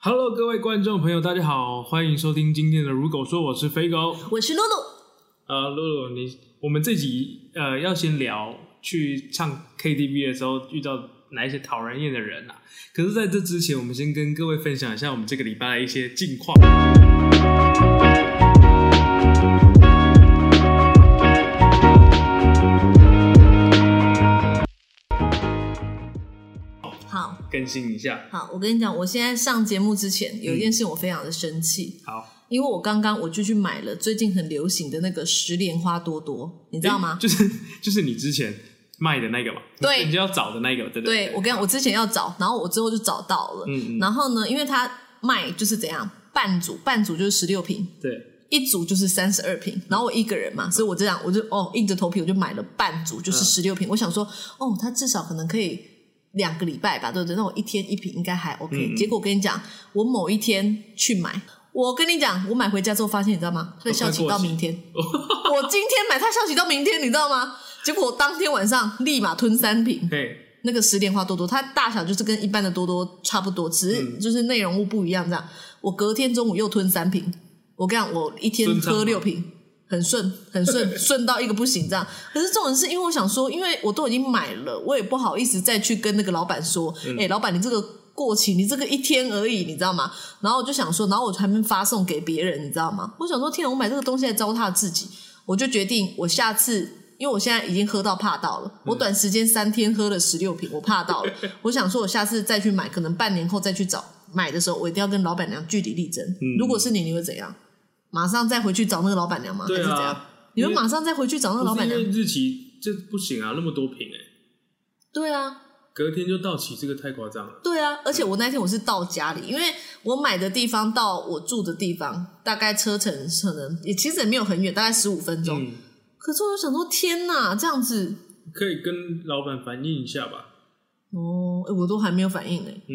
Hello，各位观众朋友，大家好，欢迎收听今天的《如狗说》，我是肥狗。我是露露。呃，露露，你我们这集呃要先聊去唱 KTV 的时候遇到哪一些讨人厌的人啊？可是在这之前，我们先跟各位分享一下我们这个礼拜的一些近况。更新一下，好，我跟你讲，我现在上节目之前有一件事我非常的生气，好，因为我刚刚我就去买了最近很流行的那个十莲花多多，你知道吗？就是就是你之前卖的那个嘛，对。你就要找的那个，对不对，我跟你讲，我之前要找，然后我之后就找到了。嗯嗯。然后呢，因为它卖就是怎样，半组，半组就是十六瓶，对，一组就是三十二瓶。然后我一个人嘛，所以我这样，我就哦硬着头皮我就买了半组，就是十六瓶。我想说，哦，它至少可能可以两个礼拜吧，对不对？那我一天一瓶应该还 OK。结果我跟你讲，我某一天去买。我跟你讲，我买回家之后发现，你知道吗？它的效期到明天。我今天买，它效期到明天，你知道吗？结果我当天晚上立马吞三瓶。对，那个十莲花多多，它大小就是跟一般的多多差不多，只是就是内容物不一样这样。我隔天中午又吞三瓶，我跟你讲，我一天喝六瓶，很顺，很顺，顺到一个不行这样。可是这种是因为我想说，因为我都已经买了，我也不好意思再去跟那个老板说，哎、老板你这个。过期，你这个一天而已，你知道吗？然后我就想说，然后我还没发送给别人，你知道吗？我想说，天哪，我买这个东西来糟蹋自己，我就决定，我下次因为我现在已经喝到怕到了，我短时间三天喝了十六瓶，我怕到了。我想说，我下次再去买，可能半年后再去找买的时候，我一定要跟老板娘据理力争。嗯如果是你，你会怎样？马上再回去找那个老板娘吗？对还是怎样啊？，你们马上再回去找那个老板娘？不是因为日期这不行啊，那么多瓶哎、对啊，隔天就到期，这个太夸张了。对啊，而且我那天我是到家里，因为我买的地方到我住的地方大概车程可能也其实也没有很远，大概十五分钟。嗯，可是我就想说，天哪，这样子可以跟老板反映一下吧。哦，诶我都还没有反应呢。嗯，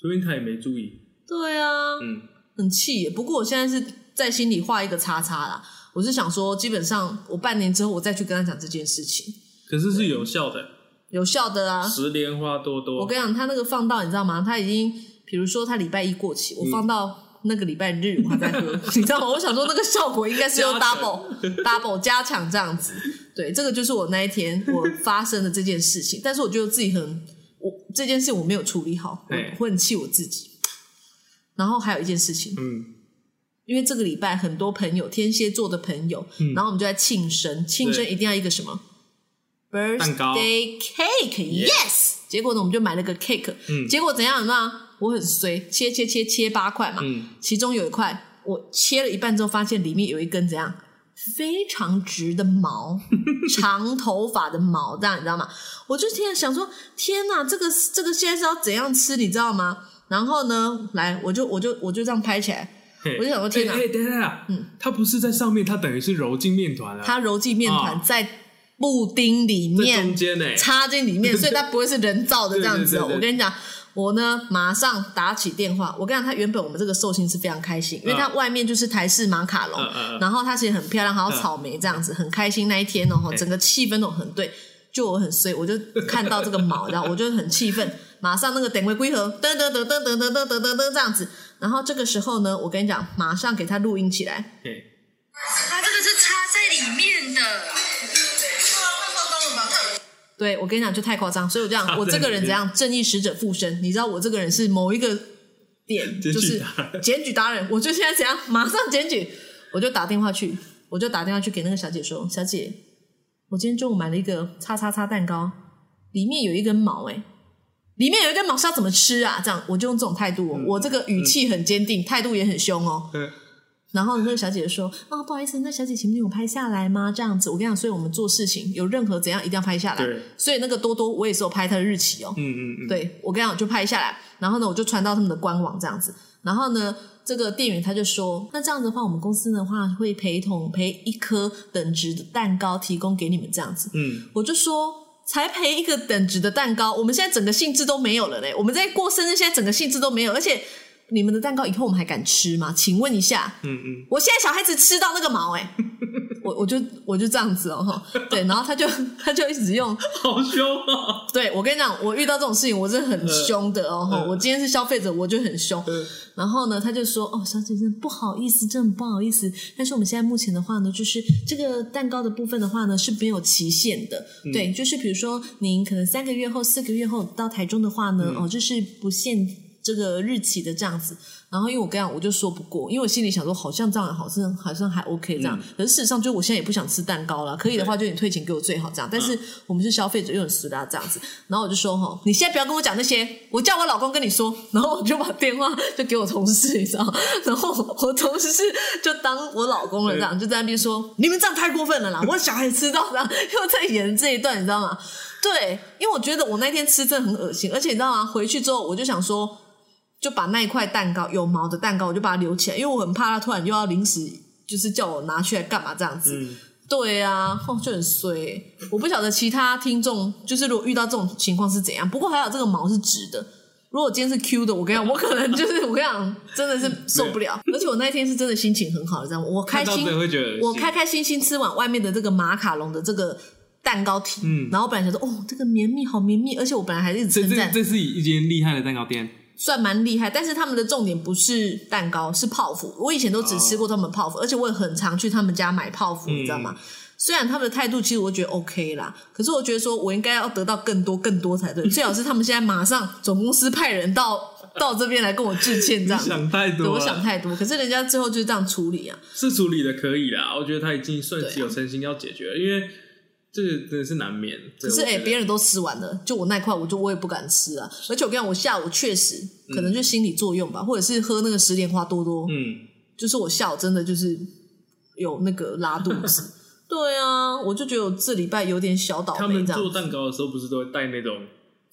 说不定他也没注意。对啊，嗯，很气耶。不过我现在是在心里画一个叉叉啦。我是想说，基本上我半年之后我再去跟他讲这件事情，可是是有效的。有效的啊。十莲花多多，我跟你讲，他那个放到你知道吗？他已经，比如说他礼拜一过期，我放到那个礼拜日我还在喝，你知道吗？我想说那个效果应该是用 double double 加强这样子。对，这个就是我那一天我发生的这件事情。但是我觉得自己很，我这件事我没有处理好，我哎会很气我自己。然后还有一件事情，嗯，因为这个礼拜很多朋友，天蝎座的朋友，嗯。然后我们就在庆生，庆生一定要一个什么？birthday cake，yes。结果呢，我们就买了个 cake，、嗯。结果怎样呢？我很衰，切切切切八块嘛，嗯。其中有一块我切了一半之后，发现里面有一根怎样非常直的毛，长头发的毛，这样你知道吗？我就天想说，天哪，这个这个现在是要怎样吃，你知道吗？然后呢，来，我就我就我就这样拍起来，嘿我就想说天哪等一下，嗯，它不是在上面，它等于是揉进面团了，它揉进面团啊。在布丁里面中间呢、插进里面，所以它不会是人造的这样子哦。我跟你讲，我呢马上打起电话，我跟你讲，他原本我们这个寿星是非常开心，因为它外面就是台式马卡龙，然后它其实很漂亮，还有草莓这样子，很开心那一天哦，哎整个气氛都很对。就我很衰，我就看到这个毛，然后我就很气愤，马上那个等位归盒，噔噔噔噔噔噔噔噔噔噔这样子。然后这个时候呢，我跟你讲，马上给他录音起来，对，它这个是插在里面的。对我跟你讲，就太夸张，所以我这样，我这个人怎样正义使者附身？你知道我这个人是某一个点，就是检举达人，我就现在怎样，马上检举，我就打电话去，我就打电话去给那个小姐说，小姐，我今天中午买了一个叉叉叉蛋糕，里面有一根毛、欸，里面有一根毛是要怎么吃啊？这样我就用这种态度、哦，我这个语气很坚定，态度也很凶哦。嗯然后那个小姐姐说：“啊，不好意思，那小姐请你有拍下来吗？这样子，我跟你讲，所以我们做事情有任何怎样一定要拍下来。所以那个多多我也是有拍他的日期哦。嗯嗯嗯，对我跟你讲，就拍下来，然后呢，我就传到他们的官网这样子。然后呢，这个店员他就说，那这样子的话，我们公司的话会陪同陪一颗等值的蛋糕提供给你们这样子。嗯，我就说。才赔一个等值的蛋糕，我们现在整个兴致都没有了嘞。我们在过生日，现在整个兴致都没有，而且你们的蛋糕以后我们还敢吃吗？请问一下，嗯嗯，我现在小孩子吃到那个毛 哎、我我我就我就这样子哦，哈，对，然后他就 他就一直用，好凶啊！对我跟你讲，我遇到这种事情我是很凶的哦，哈，嗯我今天是消费者，我就很凶。嗯。然后呢，他就说：“哦，小姐，真的不好意思，真的不好意思。但是我们现在目前的话呢，就是这个蛋糕的部分的话呢是没有期限的，嗯。对，就是比如说您可能三个月后、四个月后到台中的话嗯。呢，哦，就是不限这个日期的这样子。然后因为我跟你讲，我就说不过，因为我心里想说，好像这样好像好像还 OK 这样。嗯可是事实上，就我现在也不想吃蛋糕了，可以的话就你退钱给我最好这样。但是我们是消费者，又很死啦这样子。然后我就说哈，你现在不要跟我讲那些，我叫我老公跟你说。然后我就把电话就给我同事，你知道？然后我同事就当我老公了这样，就在那边说你们这样太过分了啦，我小孩吃到这样，又在演这一段，你知道吗？对，因为我觉得我那天吃真的很恶心，而且你知道吗？回去之后我就想说。就把那一块蛋糕有毛的蛋糕，我就把它留起来，因为我很怕它突然又要临时就是叫我拿去来干嘛这样子。嗯，对啊，哦，就很衰。我不晓得其他听众就是如果遇到这种情况是怎样，不过还好这个毛是直的。如果今天是 Q 的，我跟你讲，我可能就是我跟你讲，真的是受不了。而且我那一天是真的心情很好，你知道吗？我开心我开开心心吃完外面的这个马卡龙的这个蛋糕体，嗯然后我本来想说，哦，这个绵密，好绵密，而且我本来还一直称赞，这是一间厉害的蛋糕店，算蛮厉害，但是他们的重点不是蛋糕，是泡芙。我以前都只吃过他们泡芙，而且我也很常去他们家买泡芙，你知道吗？虽然他们的态度其实我觉得 OK 啦，可是我觉得说我应该要得到更多更多才对。最好是他们现在马上总公司派人到 到这边来跟我致歉，这你样。想太多我想太多，可是人家最后就是这样处理啊。是处理的可以啦，我觉得他已经算是有诚心要解决了，因为这个真的是难免。可是哎，别、人都吃完了，就我那块，我就我也不敢吃啊。而且我跟你讲，我下午确实可能就心理作用吧，或者是喝那个十莲花多多，嗯，就是我下午真的就是有那个拉肚子。对啊，我就觉得我这礼拜有点小倒他们霉。做蛋糕的时候不是都会戴那种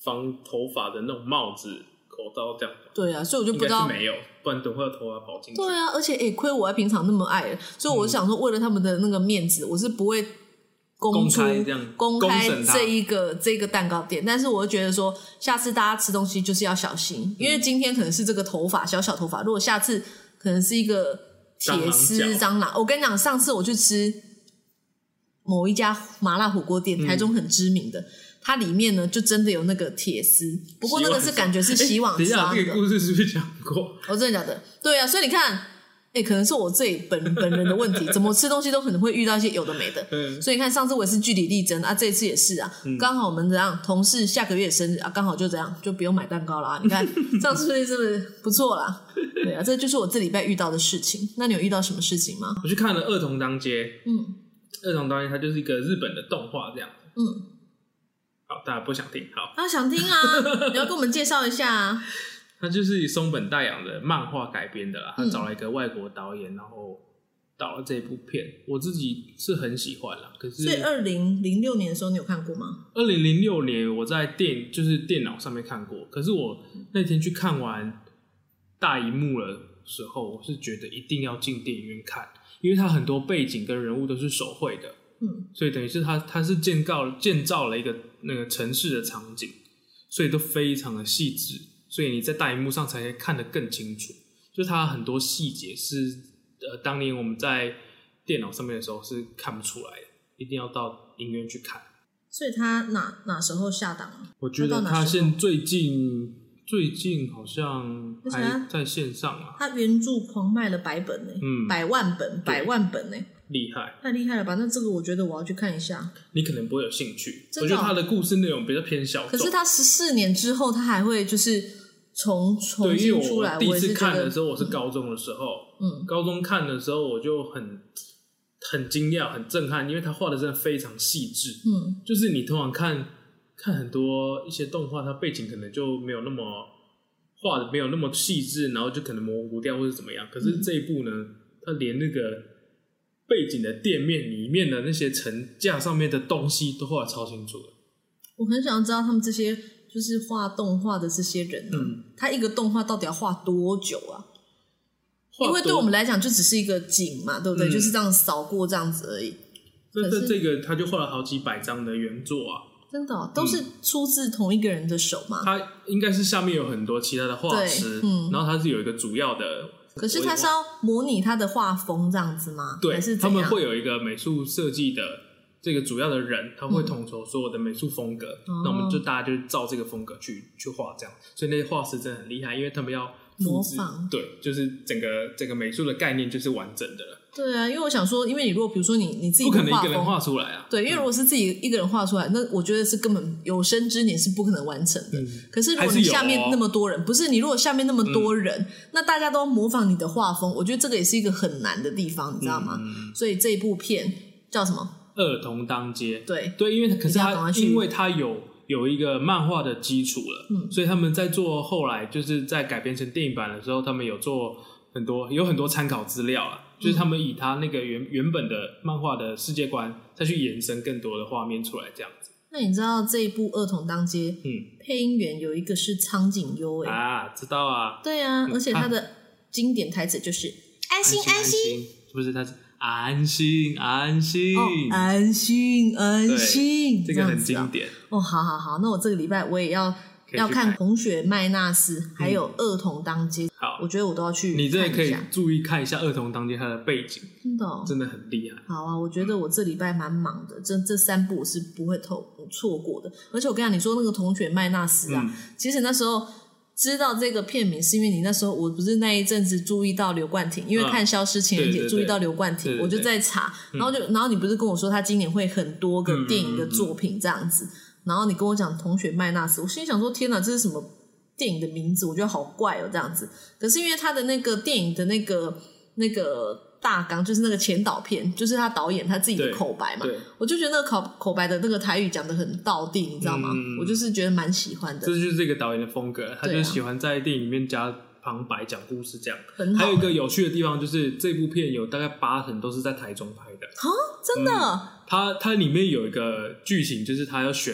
防头发的那种帽子、口罩这样吗？对啊，所以我就不知道。没有，不然等会有头发跑进去。对啊，而且诶，亏我还平常那么爱，所以我想说，为了他们的那个面子，我是不会公开这样公开公审它这一个这个蛋糕店。但是我就觉得说，下次大家吃东西就是要小心，因为今天可能是这个头发小小头发，如果下次可能是一个铁丝蟑螂。我跟你讲，上次我去吃某一家麻辣火锅店，台中很知名的。它里面呢，就真的有那个铁丝，不过那个是感觉是洗碗哎等一下，刷的。这个故事是不是讲过？哦，真的假的？对啊，所以你看，哎、可能是我自己本本人的问题，怎么吃东西都可能会遇到一些有的没的。嗯所以你看，上次我也是据理力争啊，这一次也是啊，刚、好我们这样同事下个月生日啊，刚好就这样，就不用买蛋糕了啊。你看 上次是不是是不错啦？对啊，这就是我这礼拜遇到的事情。那你有遇到什么事情吗？我去看了《二童当街》，嗯《二童当街》它就是一个日本的动画这样。嗯，好，大家不想听，好，啊，想听啊，你要跟我们介绍一下啊。它就是松本大洋的漫画改编的啦。他嗯找了一个外国导演，然后导了这部片，我自己是很喜欢啦。可是所以二零零六年的时候，你有看过吗？二零零六年我在电就是电脑上面看过，可是我那天去看完大荧幕的时候，我是觉得一定要进电影院看，因为它很多背景跟人物都是手绘的，嗯，所以等于是他他是建造建造了一个那个城市的场景，所以都非常的细致，所以你在大荧幕上才可以看得更清楚，就它很多细节是呃当年我们在电脑上面的时候是看不出来的，一定要到影院去看。所以他哪哪时候下档啊？我觉得他现最近最近好像还在线上啊，他原著狂卖了百本呢、嗯百万本，百万本呢、厉害。太厉害了吧？那这个我觉得我要去看一下。你可能不会有兴趣，我觉得他的故事内容比较偏小众。可是他十四年之后，他还会就是重重对，因为新出来，我第一次看的时候，我是高中的时候，嗯高中看的时候我就很很惊讶、很震撼，因为他画的真的非常细致。嗯就是你通常看看很多一些动画，它背景可能就没有那么画的没有那么细致，然后就可能模糊掉或者怎么样。可嗯是这一部呢，它连那个背景的店面里面的那些层架上面的东西都画的超清楚的。我很想知道他们这些就是画动画的这些人呢、嗯他一个动画到底要画多久啊？因为对我们来讲，就只是一个景嘛，对不对？嗯就是这样扫过这样子而已。可是这这这个他就画了好几百张的原作啊，真的哦、都是出自同一个人的手嘛？他应该是下面有很多其他的画师，嗯然后他是有一个主要的可是他是要模拟他的画风这样子吗？对还是，他们会有一个美术设计的这个主要的人，他会统筹所有的美术风格。哦那我们就大家就照这个风格去去画，这样。所以那些画师真的很厉害，因为他们要复制模仿，对，就是整个整个美术的概念就是完整的了，对啊，因为我想说，因为你如果比如说你你自己不可能一个人画出来啊。对，因为如果是自己一个人画出来，那我觉得是根本有生之年是不可能完成的。可是如果你下面哦那么多人，不是你如果下面那么多人，那大家都模仿你的画风，我觉得这个也是一个很难的地方，你知道吗？嗯所以这一部片叫什么？二童当街，对，对，因为可是他因为他有有一个漫画的基础了，嗯。所以他们在做后来就是在改编成电影版的时候，他们有做很多有很多参考资料啊，就是他们以他那个原原本的漫画的世界观再去延伸更多的画面出来，这样子。那你知道这一部《儿童当街》嗯。配音员有一个是苍井优哎、啊，知道啊，对啊，而且他的经典台词就是“安心安心”，心，不是他是安心安心，哦，安心安心，这个很经典，哦，好好好，那我这个礼拜我也要要看看《红雪麦纳斯》还有《儿童当街》好。我觉得我都要去你真的可以注意看一下《儿童当街》它的背景，真的哦、真的很厉害。好啊，我觉得我这礼拜蛮忙的，这这三部我是不会透错过的。而且我跟你讲，你说那个《同学麦纳斯》啊，嗯。其实那时候知道这个片名，是因为你那时候我不是那一阵子注意到刘冠廷，因为嗯。看《消失情人节注意到刘冠廷，我就在查，然后就然后你不是跟我说他今年会很多个电影的作品这样子，然后你跟我讲《同学麦纳斯》，我心里想说天哪，这是什么电影的名字？我觉得好怪哦，这样子。可是因为他的那个电影的那个那个大纲，就是那个前导片，就是他导演他自己的口白嘛，对，我就觉得那个口口白的那个台语讲的很道地，你知道吗？嗯我就是觉得蛮喜欢的这，就是这个导演的风格，他就喜欢在电影里面加旁白讲故事这样。很好。还有一个有趣的地方就是，这部片有大概八成都是在台中拍的。啊，真的、它它里面有一个剧情，就是他要选，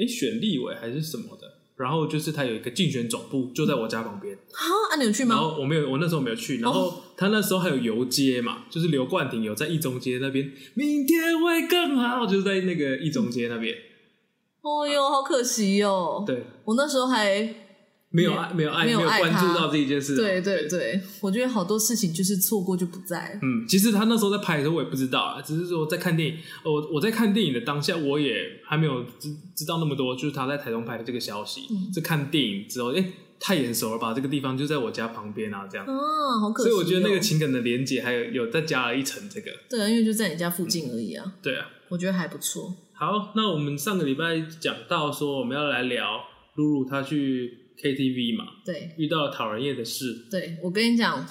哎，选立委还是什么的，然后就是他有一个竞选总部就在我家旁边，啊？啊，你有去吗然吗？后我没有，我那时候没有去，然后他那时候还有游街嘛，就是刘冠廷有在一中街那边，明天会更好，就是在那个一中街那边，哦哟，好可惜哦。对，我那时候还没有爱，没有爱，没有关注到这一件事啊，对对对，我觉得好多事情就是错过就不在了。嗯，其实他那时候在拍的时候，我也不知道啊，只是说在看电影，我我在看电影的当下，我也还没有知知道那么多，就是他在台中拍的这个消息。嗯是看电影之后，哎、太眼熟了吧？这个地方就在我家旁边啊，这样。啊，好可惜、哦。所以我觉得那个情感的连接还有有再加了一层这个。对啊，因为就在你家附近而已啊，对啊，我觉得还不错。好，那我们上个礼拜讲到说我们要来聊露露她去 KTV 嘛，对遇到了讨人厌的事。对，我跟你讲，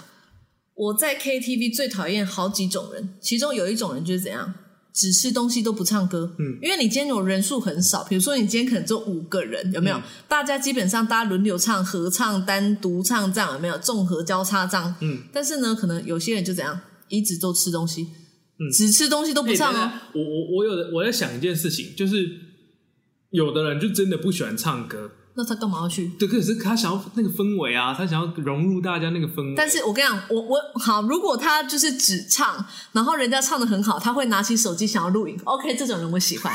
我在 KTV 最讨厌好几种人，其中有一种人就是怎样，只吃东西都不唱歌。嗯，因为你今天有人数很少，比如说你今天可能只有五个人，有没有？嗯大家基本上大家轮流唱、合唱、单独唱这样有没有？综合交叉这样。嗯，但是呢，可能有些人就怎样，一直都吃东西，嗯只吃东西都不唱哦。我我我有的我在想一件事情，就是有的人就真的不喜欢唱歌，那他干嘛要去？对，可是他想要那个氛围啊，他想要融入大家那个氛围。但是我跟你讲，我我好，如果他就是只唱，然后人家唱的很好，他会拿起手机想要录影，OK，这种人我喜欢。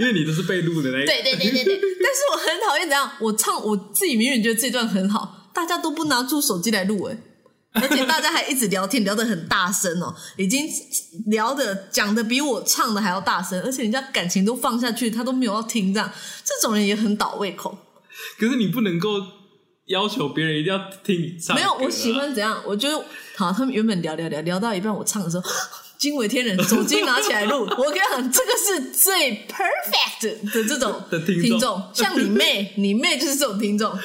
因为你都是被录的那一对对对对对，但是我很讨厌怎样，我唱我自己明明觉得这段很好，大家都不拿出手机来录哎，而且大家还一直聊天，聊得很大声哦，已经聊的讲的比我唱的还要大声，而且人家感情都放下去，他都没有要听，这样这种人也很倒胃口。可是你不能够要求别人一定要听你唱、啊没有，我喜。欢怎样？我觉得好，他们原本聊聊聊聊到一半，我唱的时候。惊为天人，手机拿起来录。我跟你讲，这个是最 perfect 的这种的听众 像你妹，你妹就是这种听众。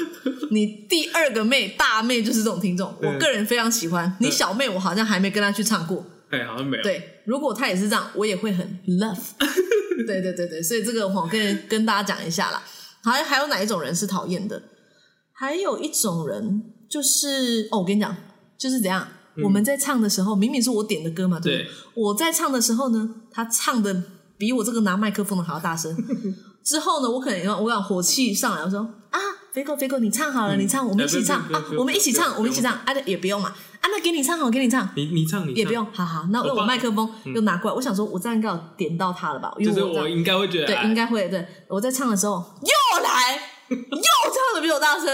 你第二个妹大妹就是这种听众，嗯我个人非常喜欢。你小妹，我好像还没跟她去唱过。哎，好像没有。对，如果她也是这样，我也会很 love。对对对对，所以这个我跟跟大家讲一下啦。还还有哪一种人是讨厌的？还有一种人就是哦，我跟你讲，就是怎样。我们在唱的时候，明明是我点的歌嘛，对不对？我在唱的时候呢，他唱的比我这个拿麦克风的还要大声。之后呢，我可能我讲火气上来，我说啊，飞狗飞狗，你唱好了，你唱，我们一起唱啊我们一起唱，我们一起唱啊，也不用嘛，啊，那给你唱好，给你唱，你你唱，你唱也不用，好好，那我麦克风又拿过来，我想说，我这样应该有点到他了吧？因就是为我应该会觉得，对，哎应该会。对，我在唱的时候又来，又唱的比我大声，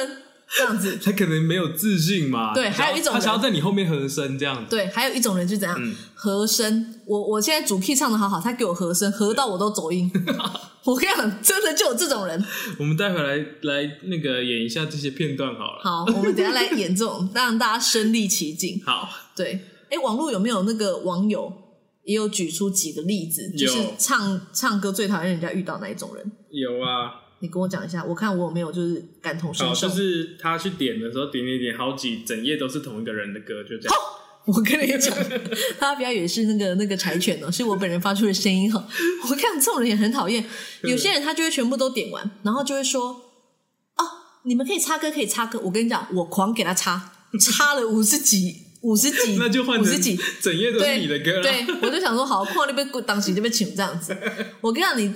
这样子。他可能没有自信嘛。对还有一种他想要在你后面和声这样子。对，还有一种人就怎样、嗯和声。我我现在主 key 唱的好好，他给我和声，和到我都走音。我跟你讲，真的就有这种人。我们待会来来那个演一下这些片段好了。好，我们等一下来演这种，让大家身临其境。好，对，哎，网络有没有那个网友也有举出几个例子，就是唱唱歌最讨厌人家遇到哪一种人？有啊。你跟我讲一下，我看我有没有就是感同身好，受。就是他去点的时候，点点点，好几整页都是同一个人的歌，就这样。我跟你讲，大家不要以为是那个那个柴犬哦，是我本人发出的声音哈。我看这种人也很讨厌，有些人他就会全部都点完，然后就会说：“哦，你们可以插歌，可以插歌。”我跟你讲，我狂给他插，插了五十几、五十几，那就换成五十几。整页都是你的歌了。对，我就想说，好，跨那边当时就被请这样子。我跟你讲，你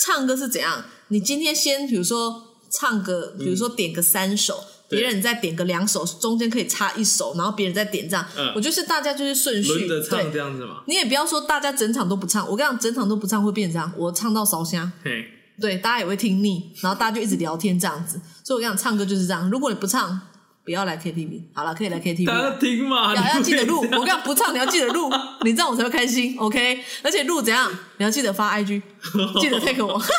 唱歌是怎样？你今天先比如说唱个，比如说点个三首，嗯别人再点个两首，中间可以插一首，然后别人再点这样。嗯我就是大家就是顺序轮着唱这。样子嘛。你也不要说大家整场都不唱，我跟你讲，整场都不唱会变成这样，我唱到烧香，对，大家也会听腻，然后大家就一直聊天这样子。所以我跟你讲，唱歌就是这样，如果你不唱，不要来 KTV。好了，可以来 KTV 大了。家听嘛，要要记得录，我跟你讲不唱你要记得录，你这样我才会开心，OK？而且录怎样，你要记得发 IG，记得 take 我。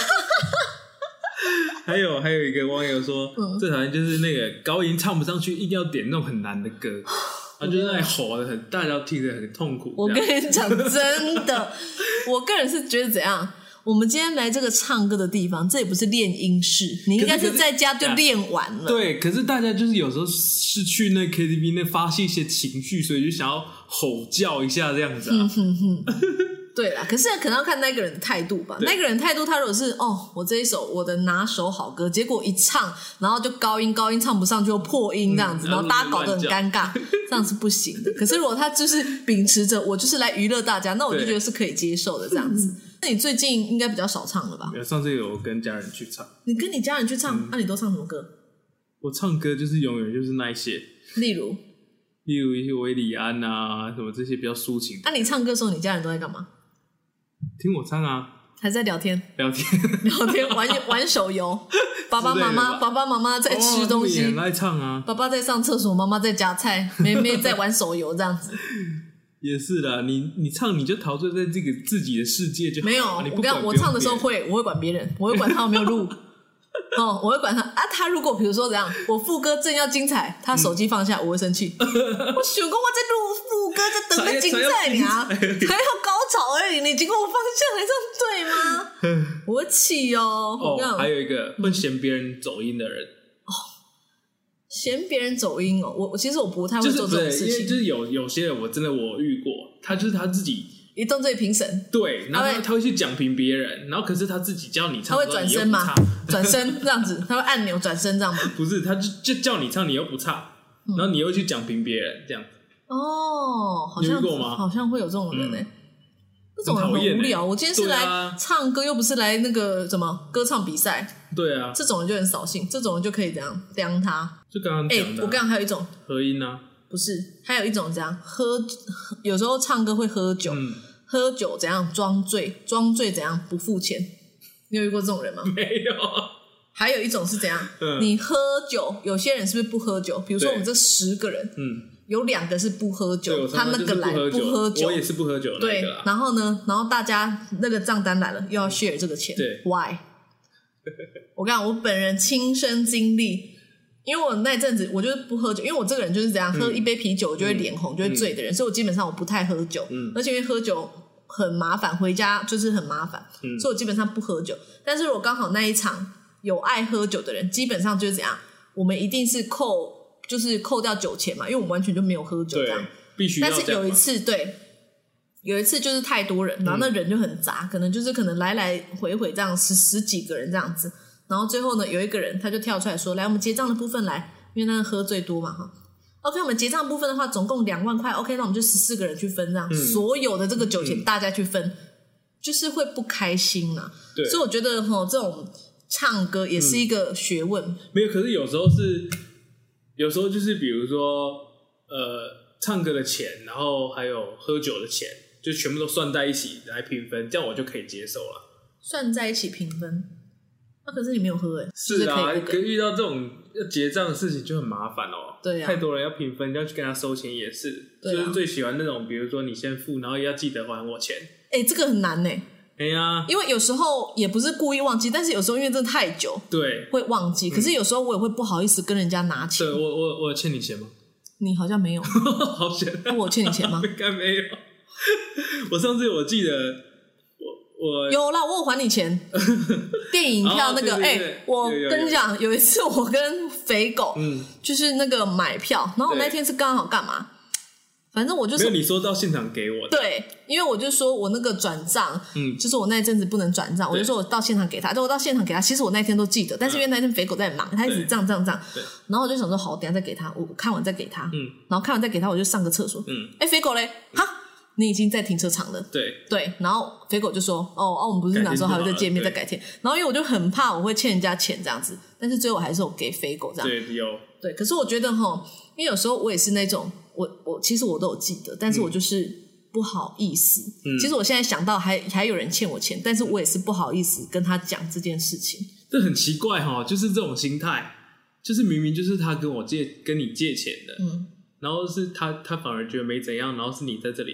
还有还有一个网友说，嗯最讨厌就是那个高音唱不上去，一定要点那种很难的歌，他就在吼的很，大家听着很痛苦。我跟你讲，真的，我个人是觉得怎样。我们今天来这个唱歌的地方，这也不是练音室，你应该是在家就练完了。对，可是大家就是有时候是去那 KTV 那发泄一些情绪，所以就想要吼叫一下这样子啊。对啦，可是可能要看那个人的态度吧。那个人态度，他如果是哦，我这一首我的拿手好歌，结果一唱，然后就高音高音唱不上去，又破音这样子，嗯然后大家搞得很尴尬，这样是不行的。可是如果他就是秉持着我就是来娱乐大家，那我就对觉得是可以接受的这样子。那你最近应该比较少唱了吧？上次有跟家人去唱，你跟你家人去嗯唱，那、你都唱什么歌？我唱歌就是永远就是那一些，例如，例如一些维里安啊什么这些比较抒情的，那、你唱歌的时候，你家人都在干嘛？听我唱啊，还在聊天，聊天，聊天玩玩手游，爸爸妈妈爸爸妈妈在吃东西，哦他们也很爱唱啊，爸爸在上厕所，妈妈在夹菜，妹妹在玩手游，这样子。也是啦。你你唱你就陶醉在这个自己的世界就好没有，啊你不我跟你讲，管我唱的时候会，我会管别人，我会管他有没有录。哦，我会管他啊。他如果比如说怎样，我副歌正要精彩，他手机放下，我会生气。我想讲我在录在等个精彩你啊，还要高潮而已，你经过我方向来，这样对吗？我会气哦。哦，还，有一个会嫌别人走音的人，嫌别人走音哦，我我其实我不太会做这种，事情，就是有有些人我真的我遇过，他就是他自己一动最评审。对，然后他会去讲评别人，然后可是他自己叫你唱他会转身吗唱？转身这样子，他会按钮转身这样吗？不是，他就就叫你唱，你又不唱，嗯然后你又去讲评别人，这样哦，好像遇过吗好像会有这种人呢、这种人很无聊。我今天是来唱歌，又不是来那个什么歌唱比赛，对啊，这种人就很扫兴，这种人就可以怎样刁他。就刚刚哎、我刚刚还有一种合音啊，不是，还有一种怎样喝，有时候唱歌会喝酒，嗯，喝酒怎样装醉，装醉怎样不付钱。你有遇过这种人吗？没有，还有一种是怎样？嗯你喝酒，有些人是不是不喝酒？比如说我们这十个人，嗯，有两个是不喝，酒，他那个来不不喝酒。我，也是不喝酒的那对然后呢，然后大家那个账单来了，又要 share 这个钱，对，why？我跟你讲，我本人亲身经历，因为我那阵子我就是不喝酒，因为我这个人就是这样，喝一杯啤酒我就会脸红，就会醉的人，所以我基本上我不太喝酒，嗯。而且因为喝酒很麻烦，回家就是很麻烦，嗯。所以我基本上不喝酒。但是如果刚好那一场有爱喝酒的人，基本上就是怎样，我们一定是扣，就是扣掉酒钱嘛，因为我们完全就没有喝酒这样对。，必须要但是有一次，对，有一次就是太多人，然后那人就很杂，可能就是可能来来回回这样十十几个人这样子，然后最后呢，有一个人他就跳出来说：“来，我们结账的部分来，因为那个喝最多嘛，哈。” OK，我们结账部分的话，总共两万块。OK，那我们就十四个人去分，这样、所有的这个酒钱大家去分，就是会不开心啊。对所以我觉得哈，这种唱歌也是一个学问。没有，可是有时候是，有时候就是比如说，呃，唱歌的钱，然后还有喝酒的钱，就全部都算在一起来平分，这样我就可以接受了。算在一起平分，那、可是你没有喝哎、就是啊，可遇到这种要结账的事情就很麻烦哦。对啊太多人要平分，要去跟他收钱也是。就是最喜欢那种，比如说你先付，然后要记得还我钱。哎、这个很难呢、哎呀，因为有时候也不是故意忘记，但是有时候因为真的太久对，会忘记，可是有时候我也会不好意思跟人家拿钱对。我我我有欠你钱吗？你好像没有，好险，那我欠你钱吗？应该没有。我上次我记得，我我有啦，我有还你钱。电影票那个，哎、我跟你讲，有一次我跟肥狗，嗯，就是那个买票，然后我那天是刚好干嘛？反正我就是你说到现场给我的，对，因为我就说我那个转账，嗯。就是我那一阵子不能转账，我就说我到现场给他，就我到现场给他。其实我那一天都记得，但是因为那天肥狗在忙，他一直这样这样这样。对，然后我就想说好，等下再给他，我我看完再给他，嗯。然后看完再给他，我就上个厕所，嗯，哎，肥狗嘞，哈，你已经在停车场了。对，对，然后肥狗就说：“哦哦，我们不是那时候还会再见面，再改天。”然后因为我就很怕我会欠人家钱这样子，但是最后我还是有给肥狗这样。对有，对，可是我觉得哈，因为有时候我也是那种，我我其实我都有记得，但是我就是不好意思。嗯其实我现在想到还还有人欠我钱，但是我也是不好意思跟他讲这件事情。这很奇怪哈，就是这种心态，就是明明就是他跟我借跟你借钱的，嗯，然后是他他反而觉得没怎样，然后是你在这里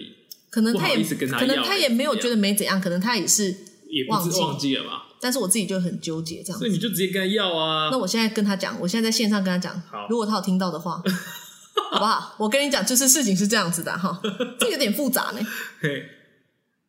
可能他也不好意思跟他可能他也没有觉得没怎样，可能他也是，也不是忘记忘记了吧，但是我自己就很纠结这样子。所以你就直接跟他要啊那。我现在跟他讲，我现在在线上跟他讲好，如果他有听到的话，好不好？我跟你讲，就是事情是这样子的哈，这有点复杂呢。嘿，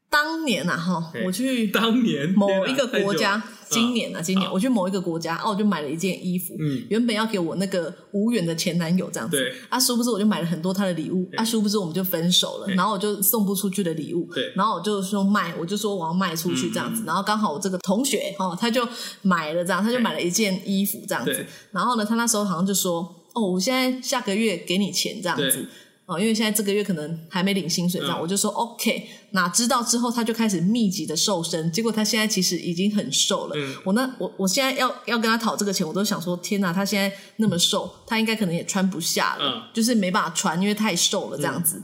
当年啊哈，我去当年？某一个国家，今年啊，今年好我去某一个国家，哦，我就买了一件衣服，嗯。原本要给我那个无缘的前男友这样子，对。啊，殊不知我就买了很多他的礼物，啊，殊不知我们就分手了，然后我就送不出去的礼物，对。然后我就说卖，我就说我要卖出去这样嗯。子，然后刚好我这个同学哦，他就买了这样，他就买了一件衣服这样子，然后呢，他那时候好像就说，哦，我现在下个月给你钱这样子。哦，因为现在这个月可能还没领薪水，这样、嗯我就说 OK。哪知道之后他就开始密集的瘦身，结果他现在其实已经很瘦了。嗯我那我我现在要要跟他讨这个钱，我都想说天哪，他现在那么瘦，他应该可能也穿不下了，嗯就是没办法穿，因为太瘦了这样子。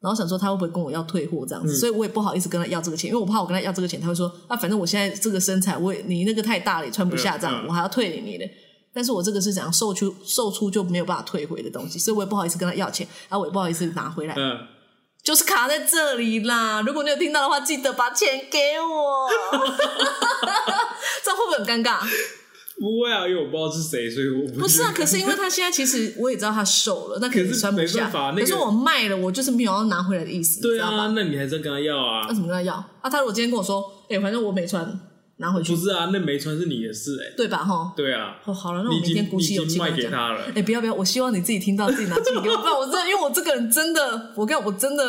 然后想说他会不会跟我要退货这样子，嗯所以我也不好意思跟他要这个钱，因为我怕我跟他要这个钱，他会说啊，反正我现在这个身材，我也你那个太大了，也穿不下这样，我还要退你你的。但是我这个是怎样售出售出就没有办法退回的东西，所以我也不好意思跟他要钱，然后我也不好意思拿回来，嗯，就是卡在这里啦。如果你有听到的话，记得把钱给我，这样会不会很尴尬？不会啊，因为我不知道是谁，所以我不是啊，可是因为他现在其实我也知道他瘦了，那可是穿不下。可是我卖了，我就是没有要拿回来的意思，对啊，那你还是要跟他要啊那。怎么跟他要？啊，他如果今天跟我说，哎、反正我没穿，拿回去不，是啊，那没穿是你的事哎。对吧？哈。对啊，哦，好了，那我明天鼓起勇你已经卖气跟讲。给他了哎、。不要不要，我希望你自己听到，自己拿钱给我，不然我真的，因为我这个人真的，我跟你讲我真的，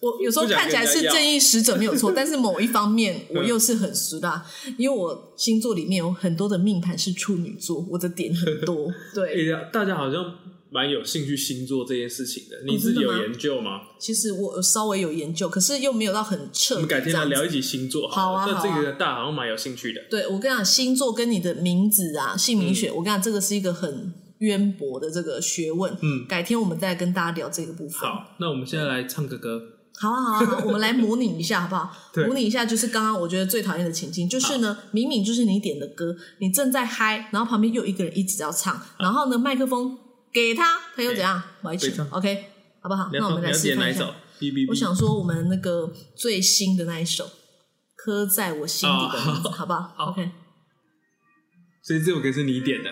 我有时候看起来是正义使者没有错，但是某一方面我又是很实的，因为我星座里面有很多的命盘是处女座，我的点很多。哎对，呀，大家好像蛮有兴趣星座这件事情的，你自己有研究吗？其实我稍微有研究，可是又没有到很彻底。我们改天来聊一集星座好啊这个大家好像蛮有兴趣的。对，我跟你讲，星座跟你的名字啊、姓名嗯学，我跟你讲，这个是一个很渊博的这个学问。嗯改天我们再跟大家聊这个部分。好，那我们现在来唱个歌。好啊，好啊，我们来模拟一下，好不好？模拟一下，就是刚刚我觉得最讨厌的情境，就是呢，明明就是你点的歌，你正在嗨，然后旁边又有一个人一直要唱，然后呢，麦克风给他，他又怎样？我一起会唱，OK，好不好？那我们来示范一下。我想说，我们那个最新的那一首《刻在我心底的名字》，哦好不好好？OK，所以这首歌是你点的。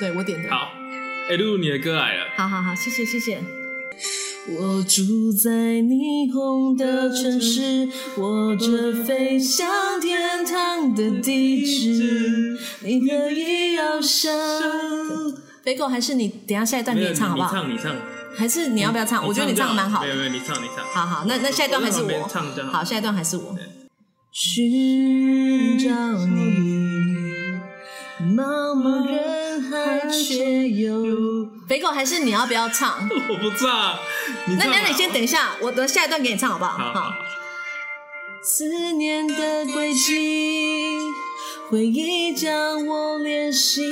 对我点的。好，哎，露露，你的歌来了。好好好，谢谢谢谢。我住在霓虹的城市，握着飞向天堂的地址，你可以翱翔。肥狗还是你等一下下一段你唱好不好？你唱，你唱。还是你要不要唱？我觉得你唱的蛮好。没有没有，你唱你唱。好好，那那下一段还是我唱就好好，下一段还是我对。寻找你，茫茫人海却有。肥狗还是你要不要唱？我不唱。那那你先等一下，我等下一段给你唱好不好？好好好。思念的轨迹，回忆将我联系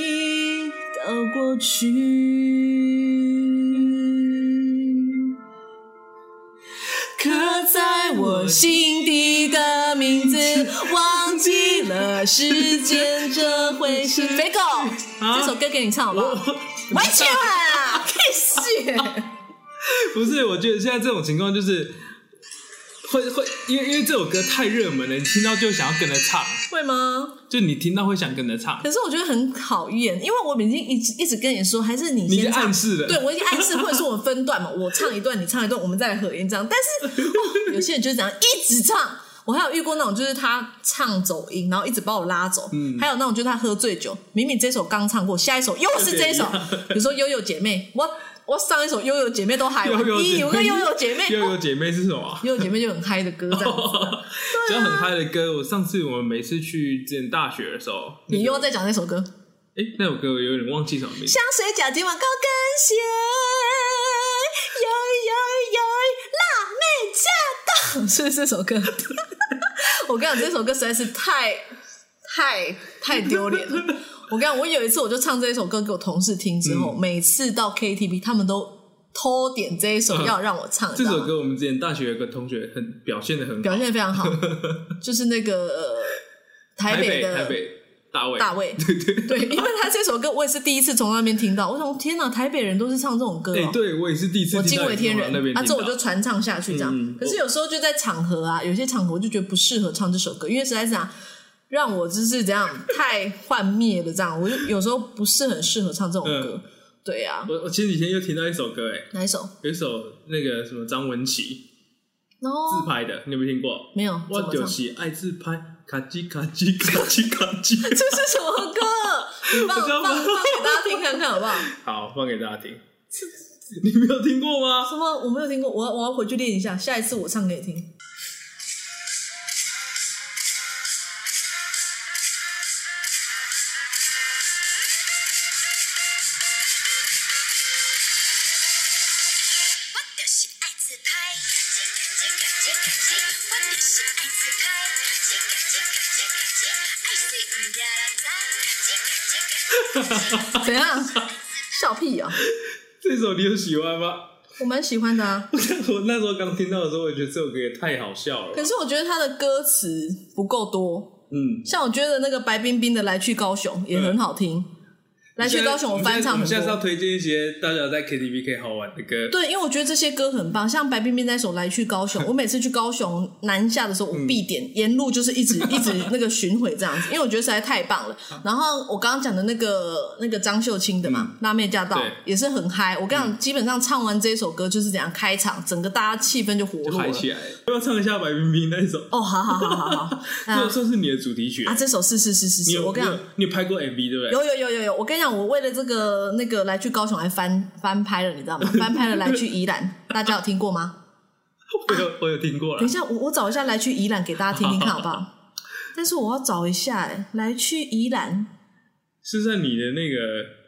到过去。刻在我心底的名字，忘记了啊，时间这回事。肥狗，这首歌给你唱好不我好？完全啊，开始。不是，我觉得现在这种情况就是会会，因为因为这首歌太热门了，你听到就想要跟着唱，会吗？就你听到会想跟着唱，可是我觉得很讨厌，因为我已经一直一直跟你说，还是你先唱暗示了对我已经暗示，或者是我们分段嘛，我唱一段，你唱一段，我们再来合音这样。但是、哦、有些人就是这样一直唱。我还有遇过那种，就是他唱走音，然后一直把我拉走。嗯还有那种就是他喝醉酒，明明这首刚唱过，下一首又是这 一首。比如说《悠悠姐妹》，我我上一首《悠悠姐妹》都嗨完，悠悠姐妹咦有个悠悠姐妹，悠悠姐妹是什么？悠悠姐妹就很嗨的歌这样子。只要很嗨的歌，我上次我们每次去之前大学的时候，你又在讲那首歌，哎、那首歌我有点忘记什么名字。香水脚今晚高跟鞋，哟哟哟，辣妹驾到，是不是这首歌？我跟你讲，这首歌实在是太太太丢脸了。我跟你讲，我有一次我就唱这一首歌给我同事听之后，每次到 KTV 他们都偷点这一首嗯。要让我唱，这首歌我们之前大学有个同学很表现的很好，表现的非常好，就是那个、呃、台台北的台北大卫。大卫，对对对，因为他这首歌我也是第一次从那边听到，我想天哪，台北人都是唱这种歌、对我也是第一次我惊为天人。那边，啊，这我就传唱下去这样。可是有时候就在场合啊，有些场合我就觉得不适合唱这首歌，因为实在是啊，让我就是这样太幻灭的，这样我就有时候不是很适合唱这种歌。对呀、啊，我我前几天又听到一首歌，哎，哪一首？有一首那个什么张文琪然后自拍的，你有没有听过？没有，我？就是爱自拍，卡叽卡叽卡叽卡叽。这是什么歌？你放放放给大家听看看好不好？好，放给大家听。你没有听过吗？什么？我没有听过，我要我要回去练一下，下一次我唱给你听。怎样？笑屁啊！这首你有喜欢吗？我蛮喜欢的啊。我那时候刚听到的时候，我觉得这首歌也太好笑了。可是我觉得他的歌词不够多，嗯，像我觉得那个白冰冰的《来去高雄》也很好听，来去高雄》我翻唱很我们现在是要。推荐一些大家在 KTV 可以好玩的歌。对，因为我觉得这些歌很棒，像白冰冰那首《来去高雄》，我每次去高雄南下的时候，我必点，沿路就是一直 一直那个巡回这样子，因为我觉得实在太棒了。然后我刚刚讲的那个那个张秀清的嘛，辣妹驾到》也是很嗨。我跟你讲，基本上唱完这首歌就是怎样开场，整个大家气氛就活就络起来了，要不要唱一下白冰冰那首？哦，好好好好好，这是你的主题曲啊，这首是是是是是，我跟你讲你有。你有拍过 MV 对不对？有有有有有，我跟你讲，我为了这个那个来去高雄还翻翻拍了，你知道吗？翻拍了来去宜兰，大家有听过吗？我有我有听过了等一。下，我我找一下来去宜兰给大家听听看好不好？但是我要找一下，哎，来去宜兰是在你的那个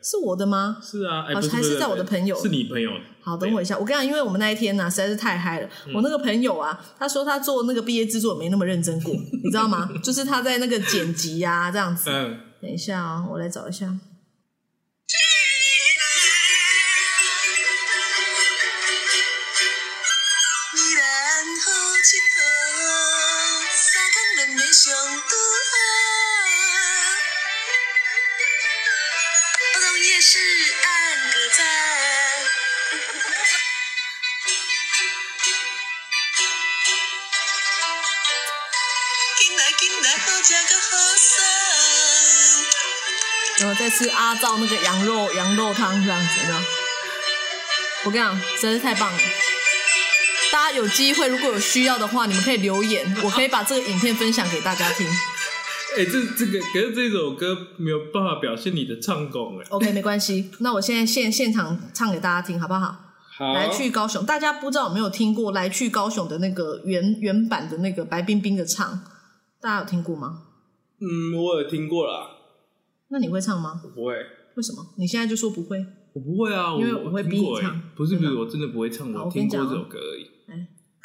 是我的吗？是啊，还是在我的朋友是你朋友。好，等我一下，我跟你讲，因为我们那一天呢、实在是太嗨了。我那个朋友啊，他说他做那个毕业制作没那么认真过，你知道吗？就是他在那个剪辑呀、这样子。嗯，等一下啊、我来找一下。好佚佗，三工两个上拄好。儿童夜市按个赞。好食个好耍。然后再吃阿照那个羊肉羊肉汤这样子，有没有？我跟你讲，真是太棒了！大家有机会，如果有需要的话，你们可以留言，我可以把这个影片分享给大家听。哎，这这个可是这首歌没有办法表现你的唱功哎。OK，没关系，那我现在现现场唱给大家听，好不好？好，来去高雄，大家不知道有没有听过来去高雄的那个原原版的那个白冰冰的唱？大家有听过吗？嗯，我有听过啦。那你会唱吗？我不会，为什么？你现在就说不会？我不会啊，因为我我会逼你唱不是不是，我真的不会唱，我听过这首歌而已。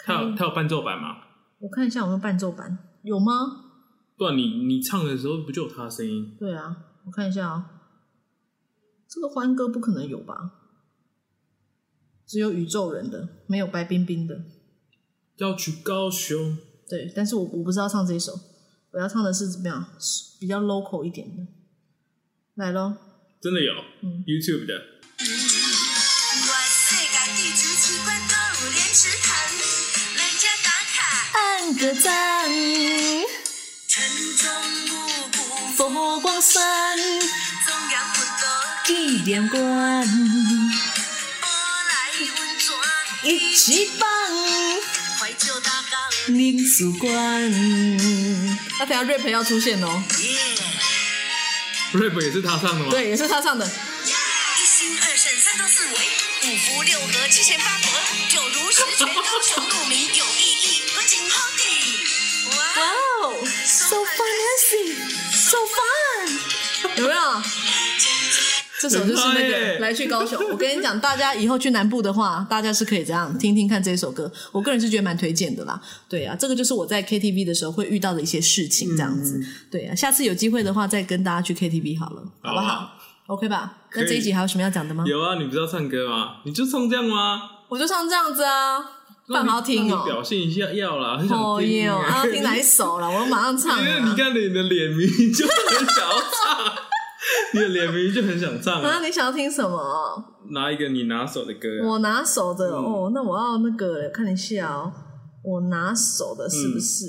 哎，它有它有伴奏版吗？我看一下有没有伴奏版，有吗？不然你你唱的时候不就有他的声音？对啊，我看一下啊、这个欢歌不可能有吧？只有宇宙人的，没有白冰冰的。要去高雄，对，但是我我不是要唱这一首，我要唱的是怎么样？比较 local 一点的，来喽。真的有、嗯 YouTube 的，我按个赞，佛光山纪念馆，波来温泉，一起棒，怀旧大港，民俗馆。那等下 rap 要出现哦，rap 也是他唱的吗？，对，也是他唱的。一心二圣三到四维，五福六合七贤八德，九如十全英雄路名有意义，合情合理。哇！哇哦，so fancy，so fun，有没有？这首就是那个来去高雄。我跟你讲，大家以后去南部的话，大家是可以这样听听看这首歌。我个人是觉得蛮推荐的啦。对啊，这个就是我在 KTV 的时候会遇到的一些事情，这样子。对啊，下次有机会的话再跟大家去 KTV 好了，好不好好啊 o k 吧？那这一集还有什么要讲的吗？有啊，你不是要唱歌吗？你就唱这样吗？我就唱这样子啊，饭好听哦。表现一下要啦，很想哦听、哟，啊，听哪一首了？我马上唱因为啊。你看你的脸明明就很想要唱，你的脸明明就很想唱 啊，你想要听什么？拿一个你拿手的歌啊、我拿手的、嗯哦，那我要那个看一下哦，我拿手的是不是？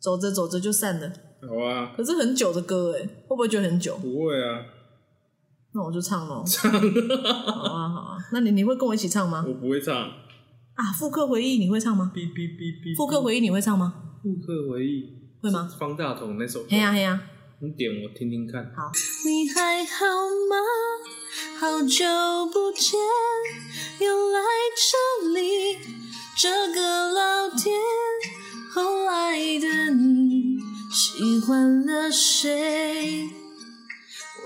走着走着就散了，好啊，可是很久的歌哎，会不会觉得很久？不会啊，那我就唱喽。好啊好啊，那你你会跟我一起唱吗？我不会唱。啊，复刻回忆你会唱吗？哔哔哔哔，复刻回忆你会唱吗？复刻回忆会吗？方大同那首歌，嘿呀嘿呀，你点我听听看。好。你还好吗？好久不见，又来这里，这个老店。后来的你喜欢了谁？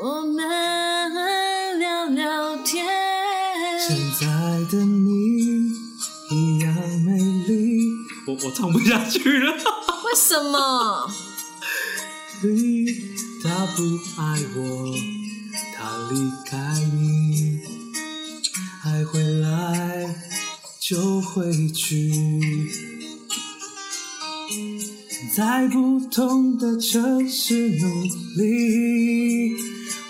我们聊聊天。我我唱不下去了。为什么？你他不爱我，他离开你，爱回来就回去，在不同的城市努力，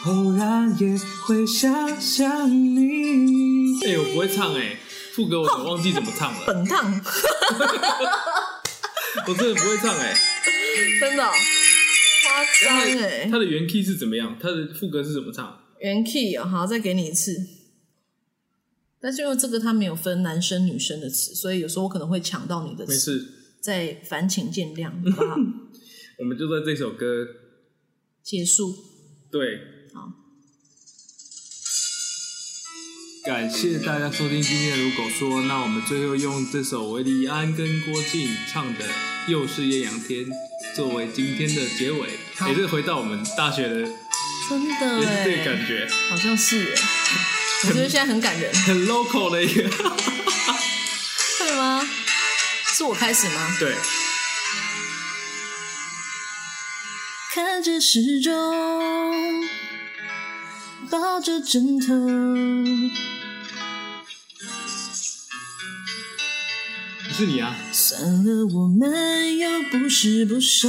偶然也会想想你。哎、我不会唱哎、副歌我忘记怎么唱了，本烫，我真的不会唱哎、真的哦夸张哎。它的原 key 是怎么样？它的副歌是怎么唱？原 key 哦，好，再给你一次。但是因为这个它没有分男生女生的词，所以有时候我可能会抢到你的没词，事，再烦请见谅，好不好？我们就在这首歌结束。对。好。感谢。大家收听今天的《如果说》，那我们最后用这首韦礼安跟郭靖唱的《又是艳阳天》作为今天的结尾，也是回到我们大学的，真的。也是这个感哎，觉，好像是。哎，我觉得现在很感人，很 local 的一个。会吗？是我开始吗？对，看着时钟，抱着枕头，是你啊。算了，我们又不是不熟。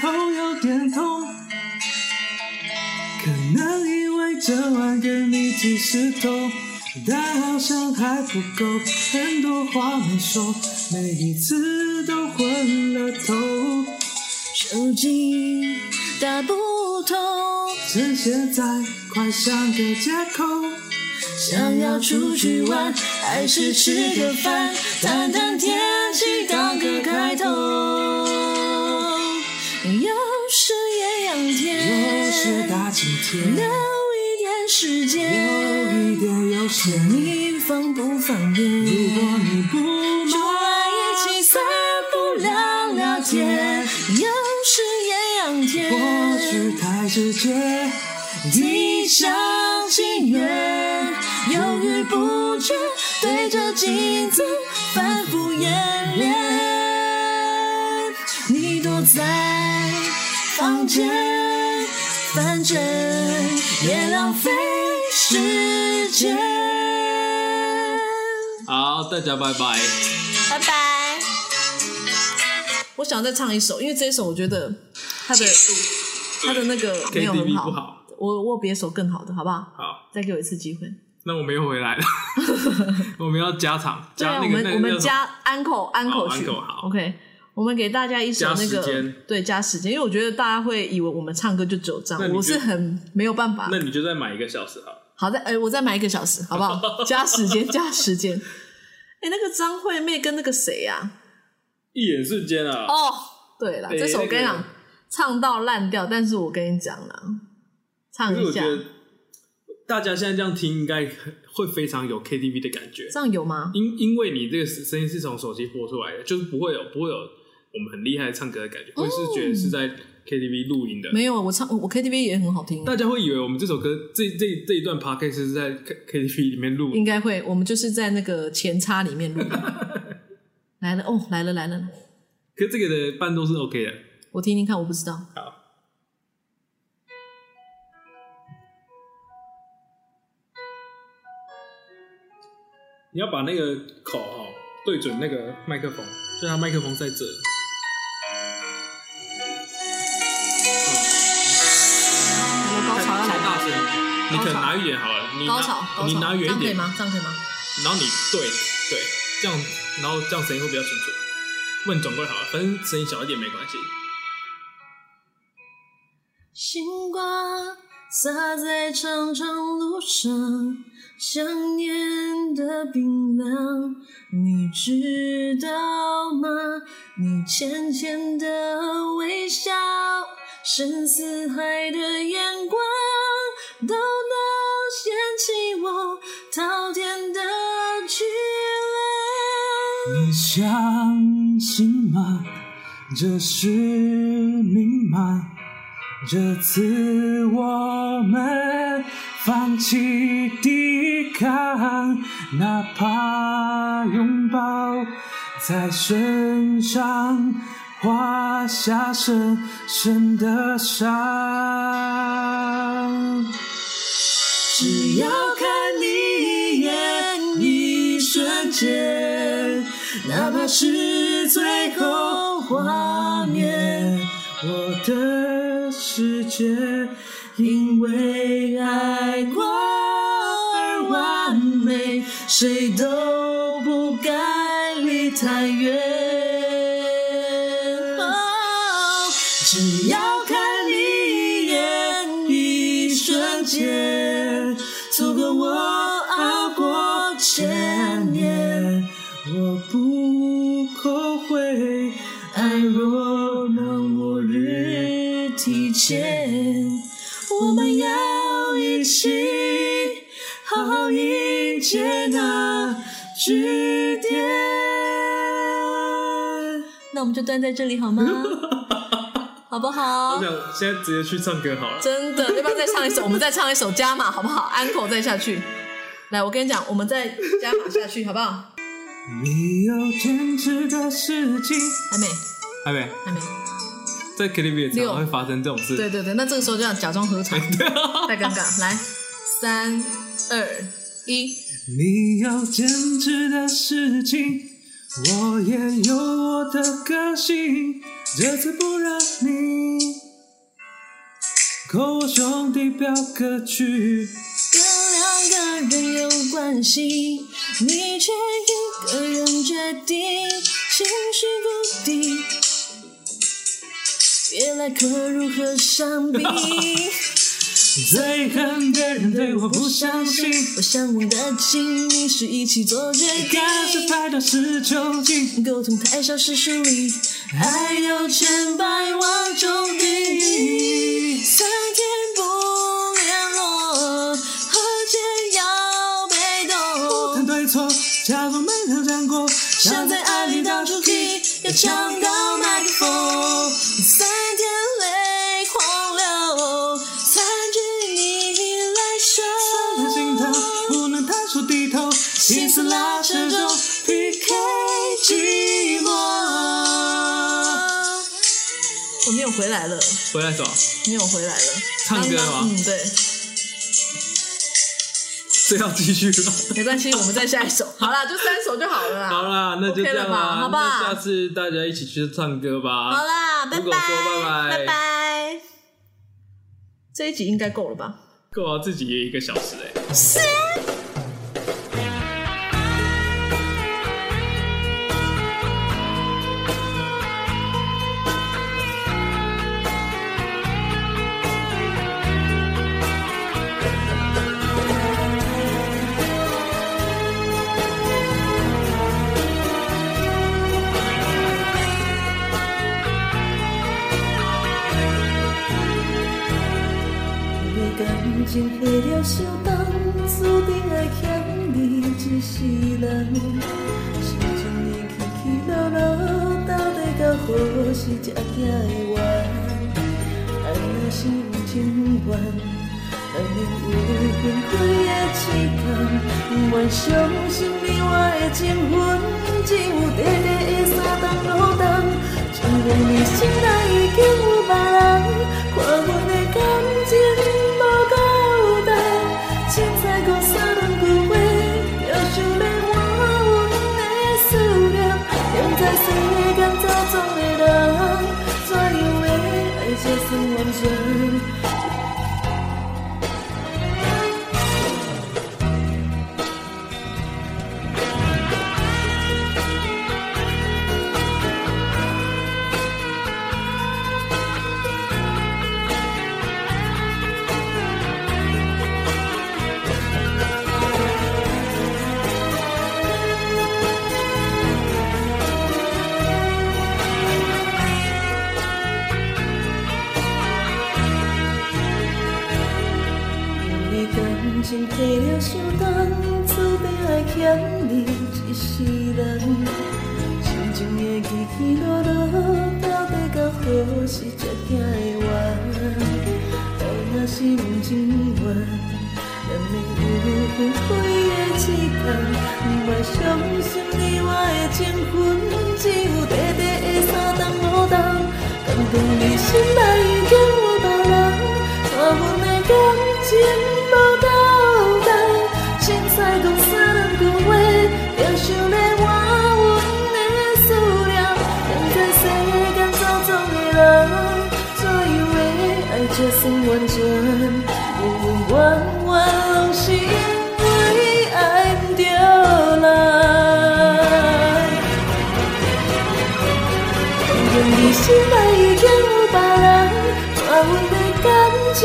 头有点痛，可能因为这你只是痛，但好像还不够，很多话没说，每一次都昏了头，手机打不通，趁现在快想个借口。想要出去玩，还是吃个饭，谈谈天气，当个开头。又是艳阳天又天，是大晴天，留一点时间，留，一点悠闲。你放不方便？如果你不情愿，犹豫不决，对着镜子反复演练。你躲在房间，反正也浪费时间。好，大家拜拜。拜拜。我想再唱一首，因为这一首我觉得它的他的那个 没有很好，好。我我有别首更好的，好不好？好，再给我一次机会。那我们又回来了，我们要加场，对啊，加那个我们我们加安口安口曲安口好，OK。我们给大家一首那个对加时间，因为我觉得大家会以为我们唱歌就只有这样，我是很没有办法。那你就再买一个小时好了。好的哎，我再买一个小时，好不好？加时间，加时间。哎，那个张惠妹跟那个谁呀、一眼瞬间啊！哦，对了，哎这首我跟你讲，那个唱到烂掉，但是我跟你讲啦，唱一下大家现在这样听，应该会非常有 KTV 的感觉，这样有吗？因因为你这个声音是从手机播出来的，就是不会有不会有我们很厉害唱歌的感觉，会是觉得是在 KTV 录音的。没有，我唱我 KTV 也很好听，大家会以为我们这首歌这这这一段 podcast 是在 K KTV 里面录的，应该会，我们就是在那个前插里面录的。来了哦，来了来了，可是这个的伴奏是 OK 的。我听听看，我不知道。好，你要把那个口哦对准那个麦克风，就它麦克风在这。我高潮要来大声，你可能拿远好了，你拿高潮高潮，你拿远一点，这样可以吗？这样可以吗？然后你对对，这样然后这样声音会比较清楚。问转过来好了，反正声音小一点没关系。星光洒在长长路上，想念的冰凉，你知道吗？你浅浅的微笑，深似海的眼光，都能掀起我滔天的巨浪。你相信吗？这是命吗？这次我们放弃抵抗，哪怕拥抱在身上画下深深的伤。只要看你一眼，一瞬间，哪怕是最后画面，我的世界因为爱过而完美，谁都不该离太远。日提前，我们要一起好好迎接那句点。那我们就断在这里好吗？好不好我？想现在直接去唱歌好了。真的，要不要再唱一首？我们再唱一首加码好不好？安口再下去。来，我跟你讲，我们再加码下去好不好？你有坚持的事情。还没，还没还没。在 KTV 也常常会发生这种事。对对对，那这个时候就要假装合唱，太尴尬。来，三二一，你有坚持的事情，我也有我的个性。这次不让你扣我兄弟表歌曲。跟两个人有关系，你却一个人决定，情绪不定，别来可如何相比？最恨别人对我不相信，我向往的亲密是一起做决定，干是拍到是囚禁，沟通太少是疏离，爱有千百万种定义。三天不联络，何解要被动？谈对错，假装没有讲过，想在爱里到处 key，要抢回来了，回来走，没有回来了。唱歌吗嗯，对，这要继续了。没关系，我们再下一首。好啦，就三首就好了啦。好啦，那就这样啦，吧好不好那下次大家一起去唱歌吧。好啦，拜拜，拜拜拜拜。这一集应该够了吧？够啊，自己也一个小时哎。因难免有分开的时间。不愿相信你我的情分，只有短短的三冬五冬。情愿你心内已经有别人，看阮的感情定爱欠你一世人。心情的起起落落，到底到何时才行会完？爱若是无情缘，难免有分开的时间。不愿相信你我的情分，只有短短的三顿落冬。感动你心内已经有别人，看阮的感情无够重，凊彩讲三两句话，想要换阮的思念。现在世间走总的人，怎样的爱才算完全？圆圆弯弯拢是因为爱着人。愿你心内已经有别人，看阮的感情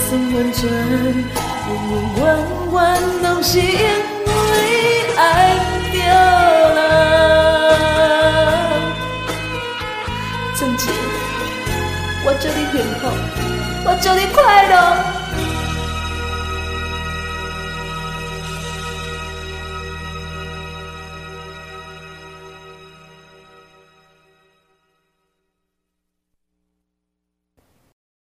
爱才算完全？圆圆弯弯拢是因为爱不着人。真情。我祝你幸福，我祝你快乐。